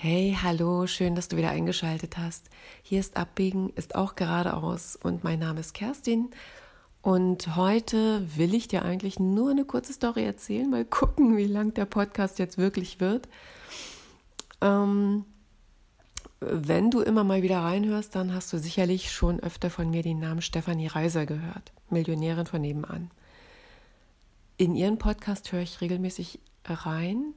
Hey, hallo, schön, dass du wieder eingeschaltet hast. Hier ist Abbiegen, ist auch geradeaus und mein Name ist Kerstin. Und heute will ich dir eigentlich nur eine kurze Story erzählen, mal gucken, wie lang der Podcast jetzt wirklich wird. Ähm, wenn du immer mal wieder reinhörst, dann hast du sicherlich schon öfter von mir den Namen Stefanie Reiser gehört, Millionärin von nebenan. In ihren Podcast höre ich regelmäßig rein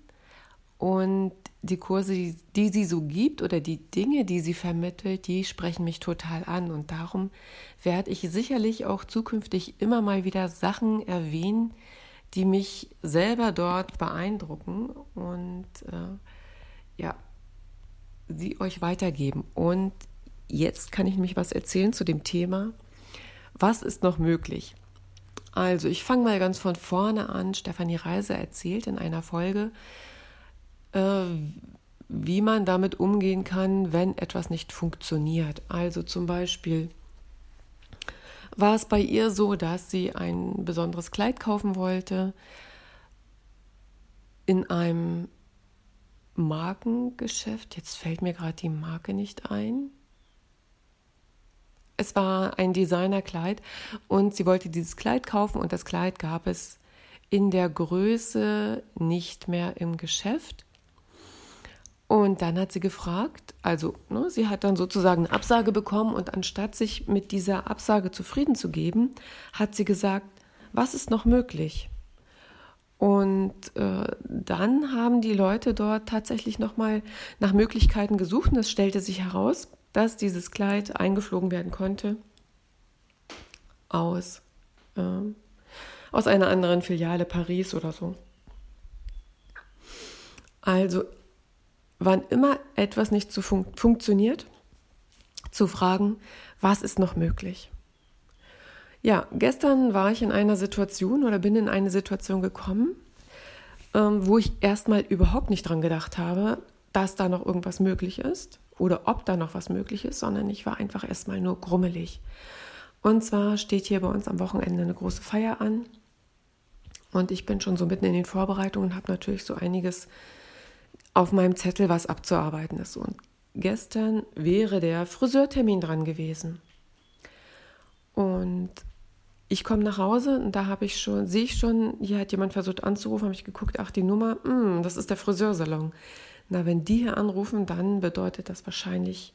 und die Kurse, die, die, sie so gibt oder die Dinge, die sie vermittelt, die sprechen mich total an. Und darum werde ich sicherlich auch zukünftig immer mal wieder Sachen erwähnen, die mich selber dort beeindrucken und äh, ja, sie euch weitergeben. Und jetzt kann ich nämlich was erzählen zu dem Thema, was ist noch möglich? Also, ich fange mal ganz von vorne an. Stefanie Reiser erzählt in einer Folge, äh, wie man damit umgehen kann, wenn etwas nicht funktioniert. Also zum Beispiel war es bei ihr so, dass sie ein besonderes Kleid kaufen wollte in einem Markengeschäft. Jetzt fällt mir gerade die Marke nicht ein. Es war ein Designerkleid und sie wollte dieses Kleid kaufen und das Kleid gab es in der Größe nicht mehr im Geschäft. Und dann hat sie gefragt, also ne, sie hat dann sozusagen eine Absage bekommen und anstatt sich mit dieser Absage zufrieden zu geben, hat sie gesagt, was ist noch möglich? Und äh, dann haben die Leute dort tatsächlich nochmal nach Möglichkeiten gesucht und es stellte sich heraus, dass dieses Kleid eingeflogen werden konnte aus, äh, aus einer anderen Filiale Paris oder so. Also wann immer etwas nicht so fun funktioniert, zu fragen, was ist noch möglich. Ja, gestern war ich in einer Situation oder bin in eine Situation gekommen, ähm, wo ich erstmal überhaupt nicht dran gedacht habe, dass da noch irgendwas möglich ist oder ob da noch was möglich ist, sondern ich war einfach erstmal nur grummelig. Und zwar steht hier bei uns am Wochenende eine große Feier an und ich bin schon so mitten in den Vorbereitungen und habe natürlich so einiges auf meinem Zettel, was abzuarbeiten ist. Und gestern wäre der Friseurtermin dran gewesen. Und ich komme nach Hause und da habe ich schon, sehe ich schon, hier hat jemand versucht anzurufen, habe ich geguckt, ach, die Nummer, mh, hm, das ist der Friseursalon. Na, wenn die hier anrufen, dann bedeutet das wahrscheinlich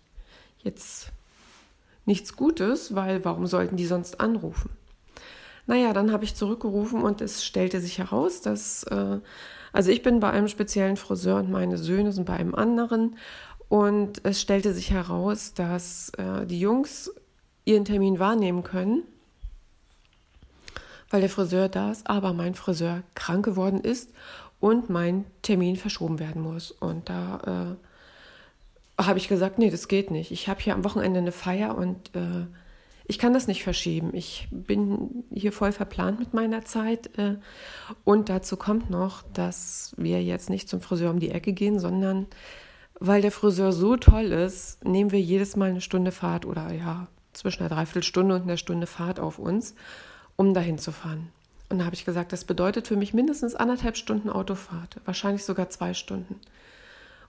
jetzt nichts Gutes, weil warum sollten die sonst anrufen? Naja, dann habe ich zurückgerufen und es stellte sich heraus, dass äh, also ich bin bei einem speziellen Friseur und meine Söhne sind bei einem anderen. Und es stellte sich heraus, dass äh, die Jungs ihren Termin wahrnehmen können, weil der Friseur da ist, aber mein Friseur krank geworden ist und mein Termin verschoben werden muss. Und da äh, habe ich gesagt, nee, das geht nicht. Ich habe hier am Wochenende eine Feier und äh, ich kann das nicht verschieben. Ich bin hier voll verplant mit meiner Zeit. Äh, und dazu kommt noch, dass wir jetzt nicht zum Friseur um die Ecke gehen, sondern weil der Friseur so toll ist, nehmen wir jedes Mal eine Stunde Fahrt oder ja, zwischen einer Dreiviertelstunde und einer Stunde Fahrt auf uns, um dahin zu fahren. Und da habe ich gesagt, das bedeutet für mich mindestens anderthalb Stunden Autofahrt, wahrscheinlich sogar zwei Stunden.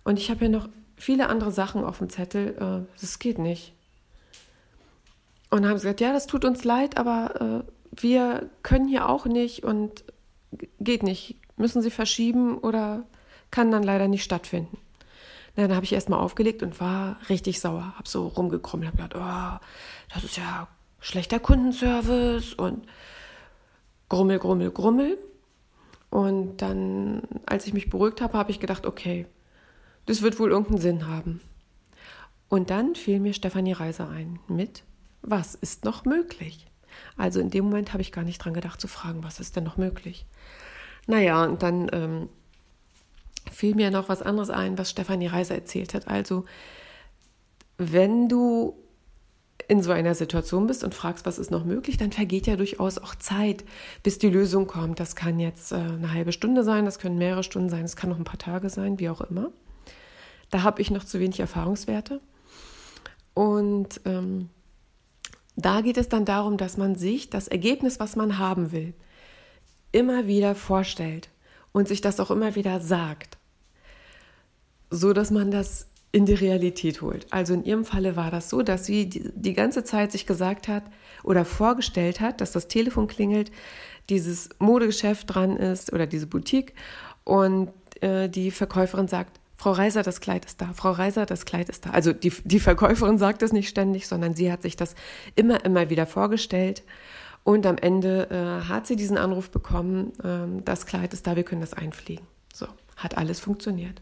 Und ich habe ja noch viele andere Sachen auf dem Zettel. Äh, das geht nicht. Und haben gesagt, ja, das tut uns leid, aber äh, wir können hier auch nicht und geht nicht. Müssen sie verschieben oder kann dann leider nicht stattfinden. Na, dann habe ich erstmal aufgelegt und war richtig sauer. Habe so rumgekrummelt, habe gedacht, oh, das ist ja schlechter Kundenservice und grummel, grummel, grummel. Und dann, als ich mich beruhigt habe, habe ich gedacht, okay, das wird wohl irgendeinen Sinn haben. Und dann fiel mir Stefanie Reiser ein mit was ist noch möglich? Also in dem Moment habe ich gar nicht dran gedacht zu fragen, was ist denn noch möglich? Naja, und dann ähm, fiel mir noch was anderes ein, was Stefanie Reiser erzählt hat. Also, wenn du in so einer Situation bist und fragst, was ist noch möglich, dann vergeht ja durchaus auch Zeit, bis die Lösung kommt. Das kann jetzt äh, eine halbe Stunde sein, das können mehrere Stunden sein, es kann noch ein paar Tage sein, wie auch immer. Da habe ich noch zu wenig Erfahrungswerte. Und ähm, da geht es dann darum, dass man sich das Ergebnis, was man haben will, immer wieder vorstellt und sich das auch immer wieder sagt. so dass man das in die Realität holt. Also in ihrem Falle war das so, dass sie die, ganze Zeit sich gesagt hat oder vorgestellt hat, dass das Telefon klingelt, dieses Modegeschäft dran ist oder diese Boutique und äh, die Verkäuferin sagt, Frau Reiser, das Kleid ist da. Frau Reiser, das Kleid ist da. Also die, die Verkäuferin sagt das nicht ständig, sondern sie hat sich das immer, immer wieder vorgestellt. Und am Ende äh, hat sie diesen Anruf bekommen, äh, das Kleid ist da, wir können das einfliegen. So, hat alles funktioniert.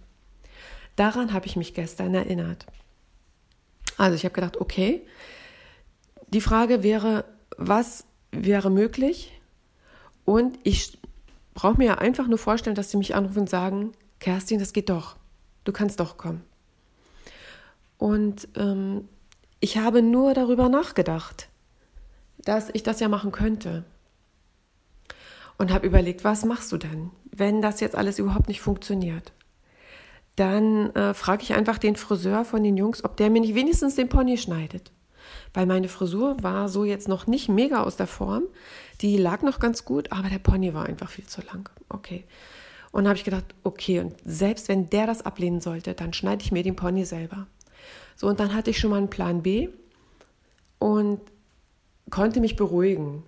Daran habe ich mich gestern erinnert. Also ich habe gedacht, okay, die Frage wäre, was wäre möglich? Und ich brauche mir ja einfach nur vorstellen, dass sie mich anrufen und sagen, Kerstin, das geht doch du kannst doch kommen. Und ähm, ich habe nur darüber nachgedacht, dass ich das ja machen könnte. Und habe überlegt, was machst du denn, wenn das jetzt alles überhaupt nicht funktioniert? Dann äh, frage ich einfach den Friseur von den Jungs, ob der mir nicht wenigstens den Pony schneidet. Weil meine Frisur war so jetzt noch nicht mega aus der Form. Die lag noch ganz gut, aber der Pony war einfach viel zu lang. Okay. Und habe ich gedacht, okay, und selbst wenn der das ablehnen sollte, dann schneide ich mir den Pony selber. So, und dann hatte ich schon mal einen Plan B und konnte mich beruhigen.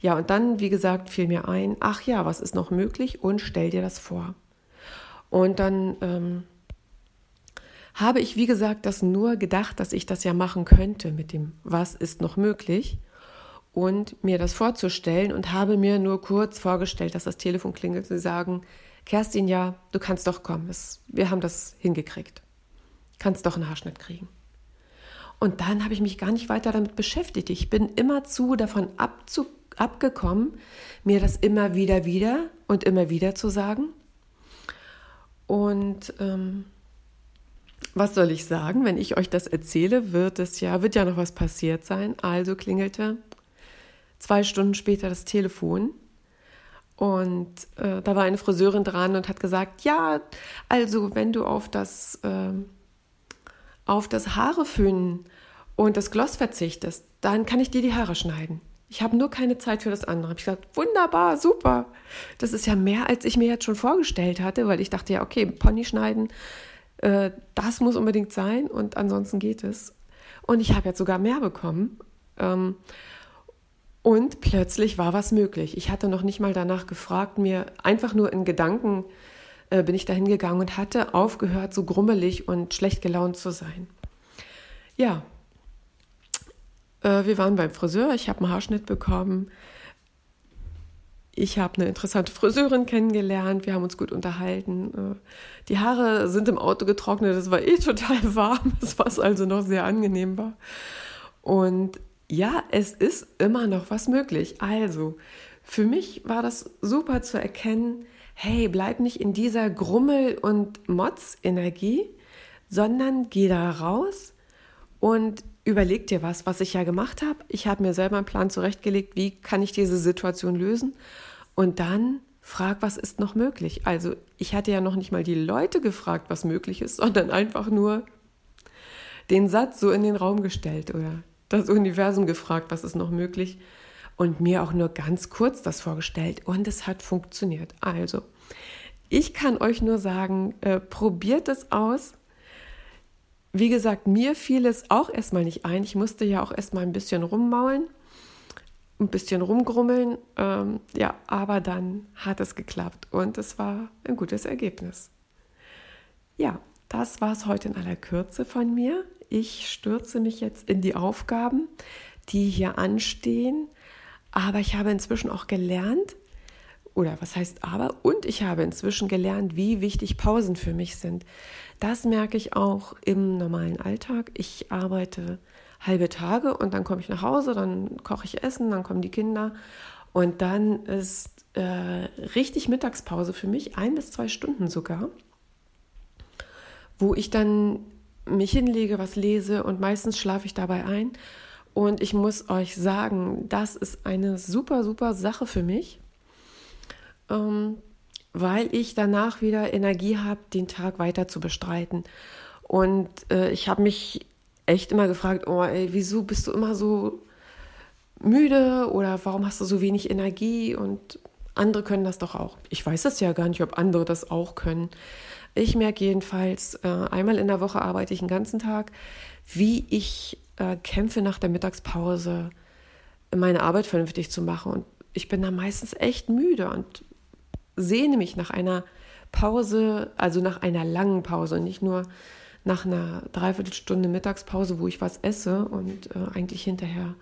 Ja, und dann, wie gesagt, fiel mir ein, ach ja, was ist noch möglich und stell dir das vor. Und dann ähm, habe ich, wie gesagt, das nur gedacht, dass ich das ja machen könnte mit dem, was ist noch möglich und mir das vorzustellen und habe mir nur kurz vorgestellt, dass das Telefon klingelt, sie sagen, Kerstin, ja, du kannst doch kommen. Es, wir haben das hingekriegt. Kannst doch einen Haarschnitt kriegen. Und dann habe ich mich gar nicht weiter damit beschäftigt. Ich bin immerzu davon abzu, abgekommen, mir das immer wieder, wieder und immer wieder zu sagen. Und ähm, was soll ich sagen? Wenn ich euch das erzähle, wird es ja, wird ja noch was passiert sein. Also klingelte zwei Stunden später das Telefon und äh, da war eine Friseurin dran und hat gesagt, ja, also wenn du auf das, äh, auf das Haare föhnen und das Gloss verzichtest, dann kann ich dir die Haare schneiden. Ich habe nur keine Zeit für das andere. Hab ich gesagt, wunderbar, super. Das ist ja mehr, als ich mir jetzt schon vorgestellt hatte, weil ich dachte ja, okay, Pony schneiden, äh, das muss unbedingt sein und ansonsten geht es. Und ich habe jetzt sogar mehr bekommen. Ähm, und plötzlich war was möglich. Ich hatte noch nicht mal danach gefragt, mir einfach nur in Gedanken äh, bin ich dahin gegangen und hatte aufgehört, so grummelig und schlecht gelaunt zu sein. Ja, äh, wir waren beim Friseur, ich habe einen Haarschnitt bekommen. Ich habe eine interessante Friseurin kennengelernt, wir haben uns gut unterhalten. Äh, die Haare sind im Auto getrocknet, es war eh total warm, war also noch sehr angenehm war. Und ja, es ist immer noch was möglich. Also, für mich war das super zu erkennen, hey, bleib nicht in dieser Grummel- und Motz-Energie, sondern geh da raus und überleg dir was, was ich ja gemacht habe. Ich habe mir selber einen Plan zurechtgelegt, wie kann ich diese Situation lösen und dann frag, was ist noch möglich. Also ich hatte ja noch nicht mal die Leute gefragt, was möglich ist, sondern einfach nur den Satz so in den Raum gestellt oder das Universum gefragt, was ist noch möglich und mir auch nur ganz kurz das vorgestellt und es hat funktioniert. Also, ich kann euch nur sagen, äh, probiert es aus. Wie gesagt, mir fiel es auch erstmal nicht ein. Ich musste ja auch erstmal ein bisschen rummaulen, ein bisschen rumgrummeln. Ähm, ja, aber dann hat es geklappt und es war ein gutes Ergebnis. Ja, das war es heute in aller Kürze von mir ich stürze mich jetzt in die Aufgaben, die hier anstehen. Aber ich habe inzwischen auch gelernt, oder was heißt aber, und ich habe inzwischen gelernt, wie wichtig Pausen für mich sind. Das merke ich auch im normalen Alltag. Ich arbeite halbe Tage und dann komme ich nach Hause, dann koche ich Essen, dann kommen die Kinder und dann ist äh, richtig Mittagspause für mich, ein bis zwei Stunden sogar, wo ich dann mich hinlege, was lese und meistens schlafe ich dabei ein. Und ich muss euch sagen, das ist eine super, super Sache für mich, ähm, weil ich danach wieder Energie habe, den Tag weiter zu bestreiten. Und äh, ich habe mich echt immer gefragt, oh, ey, wieso bist du immer so müde oder warum hast du so wenig Energie und andere können das doch auch. Ich weiß es ja gar nicht, ob andere das auch können. Ich merke jedenfalls, äh, einmal in der Woche arbeite ich den ganzen Tag, wie ich äh, kämpfe nach der Mittagspause, meine Arbeit vernünftig zu machen. Und ich bin da meistens echt müde und sehne mich nach einer Pause, also nach einer langen Pause, nicht nur nach einer Dreiviertelstunde Mittagspause, wo ich was esse und äh, eigentlich hinterher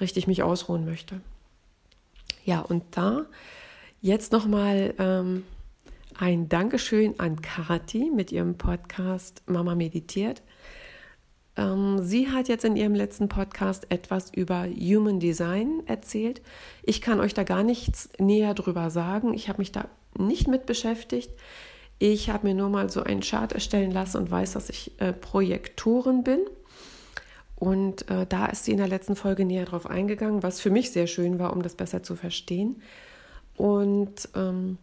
richtig mich ausruhen möchte. Ja, und da jetzt nochmal ähm, ein Dankeschön an Kati mit ihrem Podcast Mama meditiert. Ähm, sie hat jetzt in ihrem letzten Podcast etwas über Human Design erzählt. Ich kann euch da gar nichts näher drüber sagen. Ich habe mich da nicht mit beschäftigt. Ich habe mir nur mal so einen Chart erstellen lassen und weiß, dass ich äh, Projektoren bin. Und äh, da ist sie in der letzten Folge näher drauf eingegangen, was für mich sehr schön war, um das besser zu verstehen. Und ähm,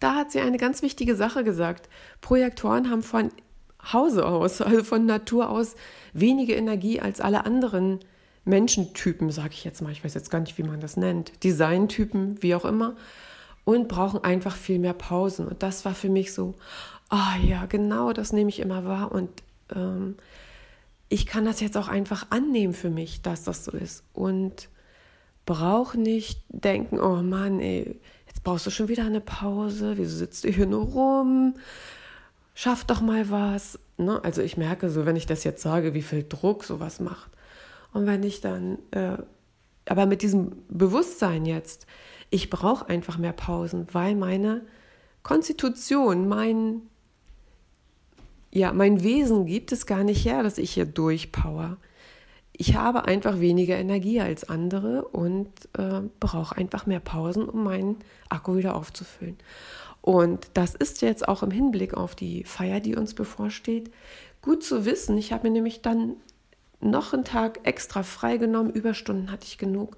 da hat sie eine ganz wichtige Sache gesagt. Projektoren haben von Hause aus, also von Natur aus, weniger Energie als alle anderen Menschentypen, sage ich jetzt mal. Ich weiß jetzt gar nicht, wie man das nennt. Designtypen, wie auch immer. Und brauchen einfach viel mehr Pausen. Und das war für mich so, ah oh ja, genau das nehme ich immer wahr. Und ähm, ich kann das jetzt auch einfach annehmen für mich, dass das so ist. Und brauche nicht denken, oh Mann, ey, jetzt brauchst du schon wieder eine Pause. Wieso sitzt du hier nur rum? schaff doch mal was. Ne? Also ich merke so, wenn ich das jetzt sage, wie viel Druck sowas macht. Und wenn ich dann, äh, aber mit diesem Bewusstsein jetzt, ich brauche einfach mehr Pausen, weil meine Konstitution, mein, ja, mein Wesen gibt es gar nicht her, dass ich hier durchpower. Ich habe einfach weniger Energie als andere und äh, brauche einfach mehr Pausen, um meinen Akku wieder aufzufüllen. Und das ist jetzt auch im Hinblick auf die Feier, die uns bevorsteht, gut zu wissen. Ich habe mir nämlich dann noch einen Tag extra freigenommen, Überstunden hatte ich genug,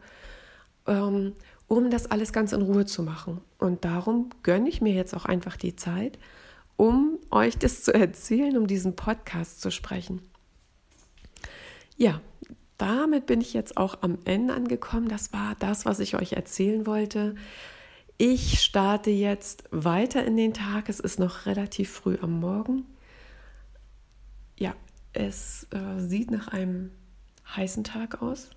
ähm, um das alles ganz in Ruhe zu machen. Und darum gönne ich mir jetzt auch einfach die Zeit, um euch das zu erzählen, um diesen Podcast zu sprechen. Ja, damit bin ich jetzt auch am Ende angekommen. Das war das, was ich euch erzählen wollte. Ich starte jetzt weiter in den Tag. Es ist noch relativ früh am Morgen. Ja, es äh, sieht nach einem heißen Tag aus.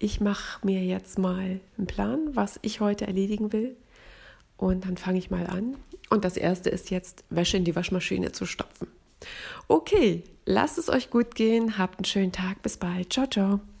Ich mache mir jetzt mal einen Plan, was ich heute erledigen will. Und dann fange ich mal an. Und das erste ist jetzt, Wäsche in die Waschmaschine zu stopfen. Okay, lasst es euch gut gehen. Habt einen schönen Tag. Bis bald. Ciao, ciao.